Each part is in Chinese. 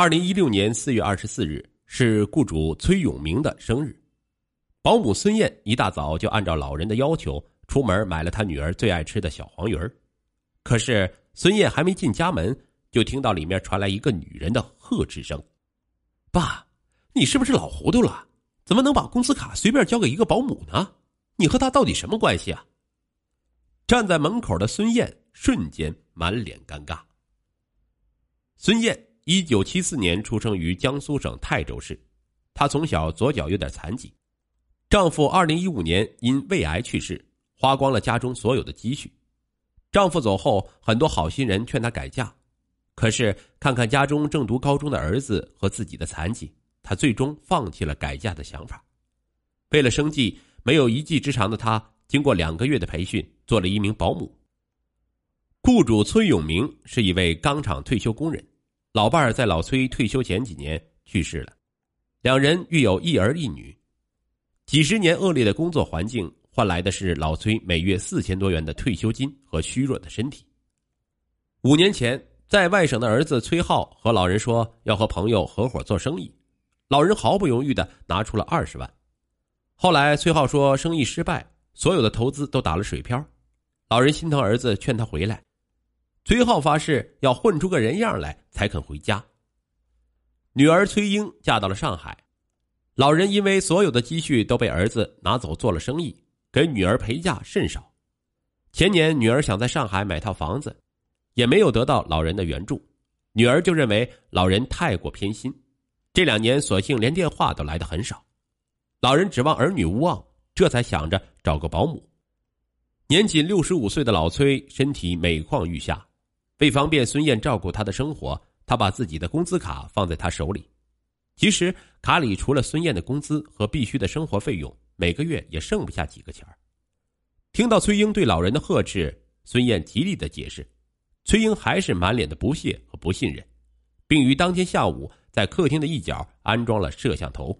二零一六年四月二十四日是雇主崔永明的生日，保姆孙燕一大早就按照老人的要求出门买了他女儿最爱吃的小黄鱼儿。可是孙燕还没进家门，就听到里面传来一个女人的呵斥声：“爸，你是不是老糊涂了？怎么能把工资卡随便交给一个保姆呢？你和他到底什么关系啊？”站在门口的孙燕瞬间满脸尴尬。孙燕。一九七四年出生于江苏省泰州市，她从小左脚有点残疾，丈夫二零一五年因胃癌去世，花光了家中所有的积蓄。丈夫走后，很多好心人劝她改嫁，可是看看家中正读高中的儿子和自己的残疾，她最终放弃了改嫁的想法。为了生计，没有一技之长的她，经过两个月的培训，做了一名保姆。雇主崔永明是一位钢厂退休工人。老伴儿在老崔退休前几年去世了，两人育有一儿一女。几十年恶劣的工作环境换来的是老崔每月四千多元的退休金和虚弱的身体。五年前，在外省的儿子崔浩和老人说要和朋友合伙做生意，老人毫不犹豫的拿出了二十万。后来崔浩说生意失败，所有的投资都打了水漂，老人心疼儿子，劝他回来。崔浩发誓要混出个人样来才肯回家。女儿崔英嫁到了上海，老人因为所有的积蓄都被儿子拿走做了生意，给女儿陪嫁甚少。前年女儿想在上海买套房子，也没有得到老人的援助，女儿就认为老人太过偏心。这两年索性连电话都来的很少，老人指望儿女无望，这才想着找个保姆。年仅六十五岁的老崔身体每况愈下。为方便孙燕照顾他的生活，他把自己的工资卡放在他手里。其实卡里除了孙燕的工资和必须的生活费用，每个月也剩不下几个钱听到崔英对老人的呵斥，孙燕极力的解释，崔英还是满脸的不屑和不信任，并于当天下午在客厅的一角安装了摄像头，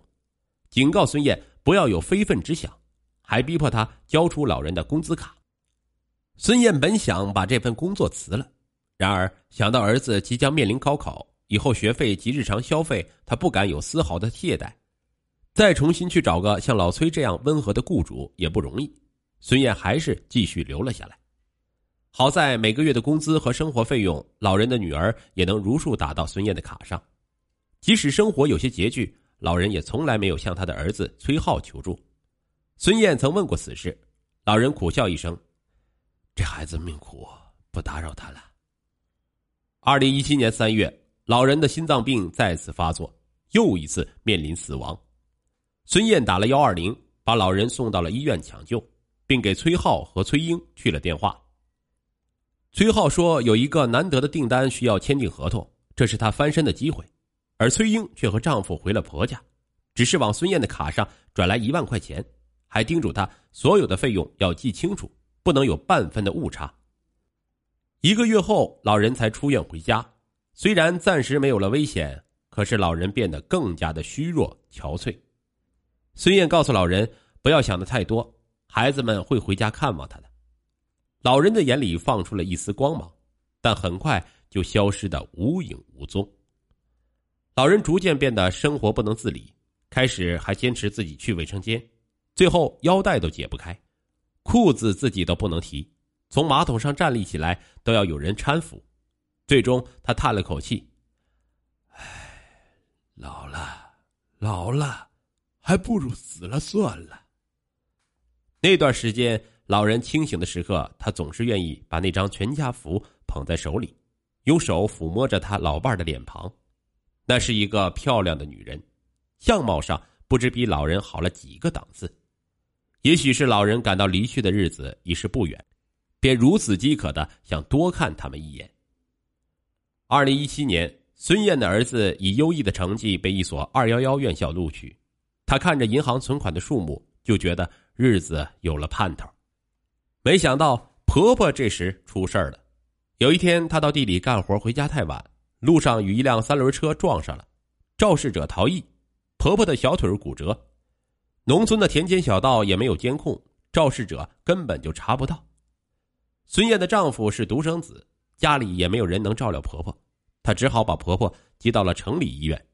警告孙燕不要有非分之想，还逼迫他交出老人的工资卡。孙燕本想把这份工作辞了。然而想到儿子即将面临高考，以后学费及日常消费，他不敢有丝毫的懈怠。再重新去找个像老崔这样温和的雇主也不容易。孙燕还是继续留了下来。好在每个月的工资和生活费用，老人的女儿也能如数打到孙燕的卡上。即使生活有些拮据，老人也从来没有向他的儿子崔浩求助。孙燕曾问过此事，老人苦笑一声：“这孩子命苦，不打扰他了。”二零一七年三月，老人的心脏病再次发作，又一次面临死亡。孙燕打了幺二零，把老人送到了医院抢救，并给崔浩和崔英去了电话。崔浩说有一个难得的订单需要签订合同，这是他翻身的机会，而崔英却和丈夫回了婆家，只是往孙燕的卡上转来一万块钱，还叮嘱他所有的费用要记清楚，不能有半分的误差。一个月后，老人才出院回家。虽然暂时没有了危险，可是老人变得更加的虚弱憔悴。孙燕告诉老人：“不要想的太多，孩子们会回家看望他的。”老人的眼里放出了一丝光芒，但很快就消失的无影无踪。老人逐渐变得生活不能自理，开始还坚持自己去卫生间，最后腰带都解不开，裤子自己都不能提。从马桶上站立起来都要有人搀扶，最终他叹了口气：“唉，老了，老了，还不如死了算了。”那段时间，老人清醒的时刻，他总是愿意把那张全家福捧在手里，用手抚摸着他老伴的脸庞。那是一个漂亮的女人，相貌上不知比老人好了几个档次。也许是老人感到离去的日子已是不远。便如此饥渴的想多看他们一眼。二零一七年，孙燕的儿子以优异的成绩被一所二幺幺院校录取，他看着银行存款的数目，就觉得日子有了盼头。没想到婆婆这时出事了。有一天，她到地里干活，回家太晚，路上与一辆三轮车撞上了，肇事者逃逸，婆婆的小腿骨折。农村的田间小道也没有监控，肇事者根本就查不到。孙燕的丈夫是独生子，家里也没有人能照料婆婆，她只好把婆婆接到了城里医院。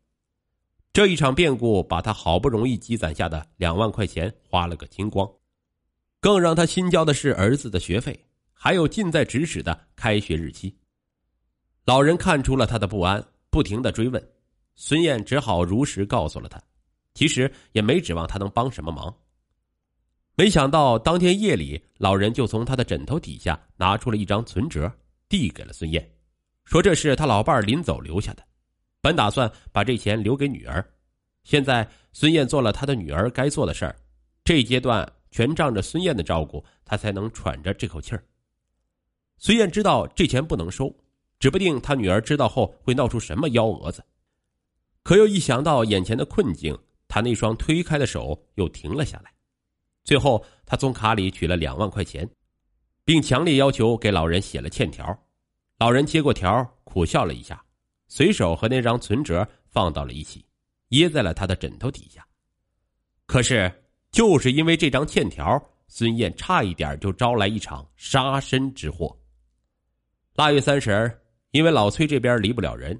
这一场变故把她好不容易积攒下的两万块钱花了个精光，更让她心焦的是儿子的学费，还有近在咫尺的开学日期。老人看出了她的不安，不停的追问，孙燕只好如实告诉了他，其实也没指望他能帮什么忙。没想到当天夜里，老人就从他的枕头底下拿出了一张存折，递给了孙燕，说这是他老伴临走留下的，本打算把这钱留给女儿。现在孙燕做了他的女儿该做的事儿，这阶段全仗着孙燕的照顾，他才能喘着这口气儿。孙燕知道这钱不能收，指不定他女儿知道后会闹出什么幺蛾子。可又一想到眼前的困境，他那双推开的手又停了下来。最后，他从卡里取了两万块钱，并强烈要求给老人写了欠条。老人接过条，苦笑了一下，随手和那张存折放到了一起，掖在了他的枕头底下。可是，就是因为这张欠条，孙燕差一点就招来一场杀身之祸。腊月三十，因为老崔这边离不了人，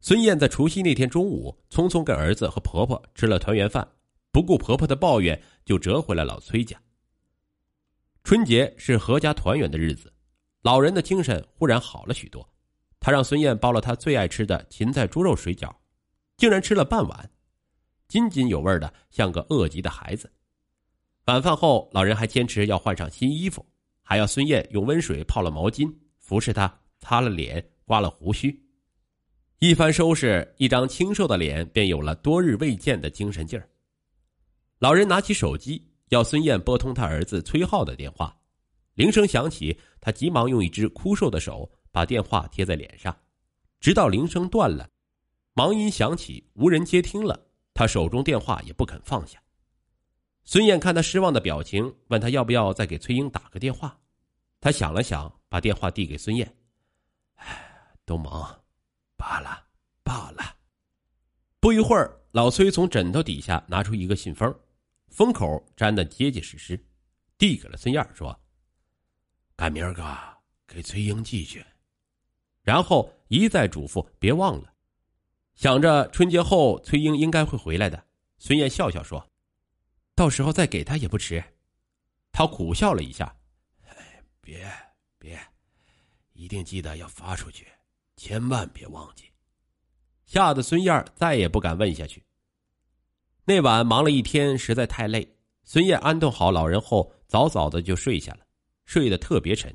孙燕在除夕那天中午匆匆跟儿子和婆婆吃了团圆饭。不顾婆婆的抱怨，就折回了老崔家。春节是阖家团圆的日子，老人的精神忽然好了许多。他让孙燕包了他最爱吃的芹菜猪肉水饺，竟然吃了半碗，津津有味的像个饿极的孩子。晚饭后，老人还坚持要换上新衣服，还要孙燕用温水泡了毛巾，服侍他擦了脸、刮了胡须。一番收拾，一张清瘦的脸便有了多日未见的精神劲儿。老人拿起手机，要孙燕拨通他儿子崔浩的电话。铃声响起，他急忙用一只枯瘦的手把电话贴在脸上，直到铃声断了，忙音响起，无人接听了，他手中电话也不肯放下。孙燕看他失望的表情，问他要不要再给崔英打个电话。他想了想，把电话递给孙燕：“哎，都忙，罢了，罢了。”不一会儿，老崔从枕头底下拿出一个信封。封口粘得结结实实，递给了孙燕说：“赶明儿个给崔英寄去。”然后一再嘱咐别忘了。想着春节后崔英应该会回来的，孙燕笑笑说：“到时候再给他也不迟。”他苦笑了一下：“别别，一定记得要发出去，千万别忘记。”吓得孙燕再也不敢问下去。那晚忙了一天，实在太累。孙燕安顿好老人后，早早的就睡下了，睡得特别沉。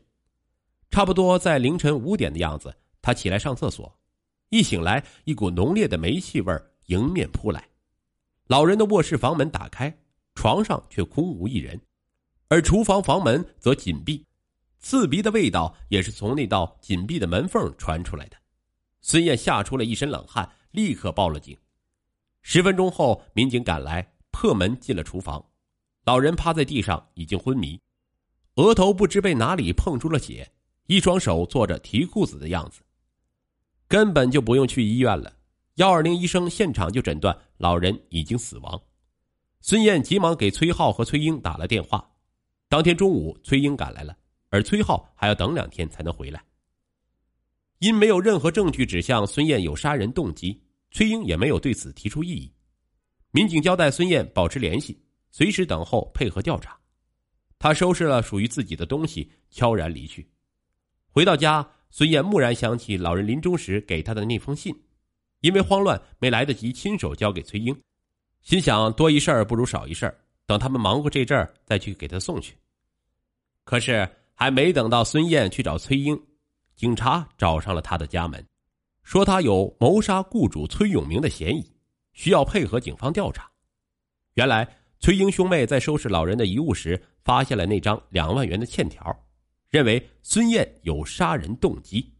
差不多在凌晨五点的样子，他起来上厕所，一醒来，一股浓烈的煤气味迎面扑来。老人的卧室房门打开，床上却空无一人，而厨房房门则紧闭，刺鼻的味道也是从那道紧闭的门缝传出来的。孙燕吓出了一身冷汗，立刻报了警。十分钟后，民警赶来，破门进了厨房。老人趴在地上，已经昏迷，额头不知被哪里碰出了血，一双手做着提裤子的样子。根本就不用去医院了，幺二零医生现场就诊断老人已经死亡。孙燕急忙给崔浩和崔英打了电话。当天中午，崔英赶来了，而崔浩还要等两天才能回来。因没有任何证据指向孙燕有杀人动机。崔英也没有对此提出异议。民警交代孙燕保持联系，随时等候配合调查。他收拾了属于自己的东西，悄然离去。回到家，孙燕蓦然想起老人临终时给他的那封信，因为慌乱没来得及亲手交给崔英，心想多一事不如少一事等他们忙过这阵儿再去给他送去。可是还没等到孙燕去找崔英，警察找上了他的家门。说他有谋杀雇主崔永明的嫌疑，需要配合警方调查。原来崔英兄妹在收拾老人的遗物时，发现了那张两万元的欠条，认为孙燕有杀人动机。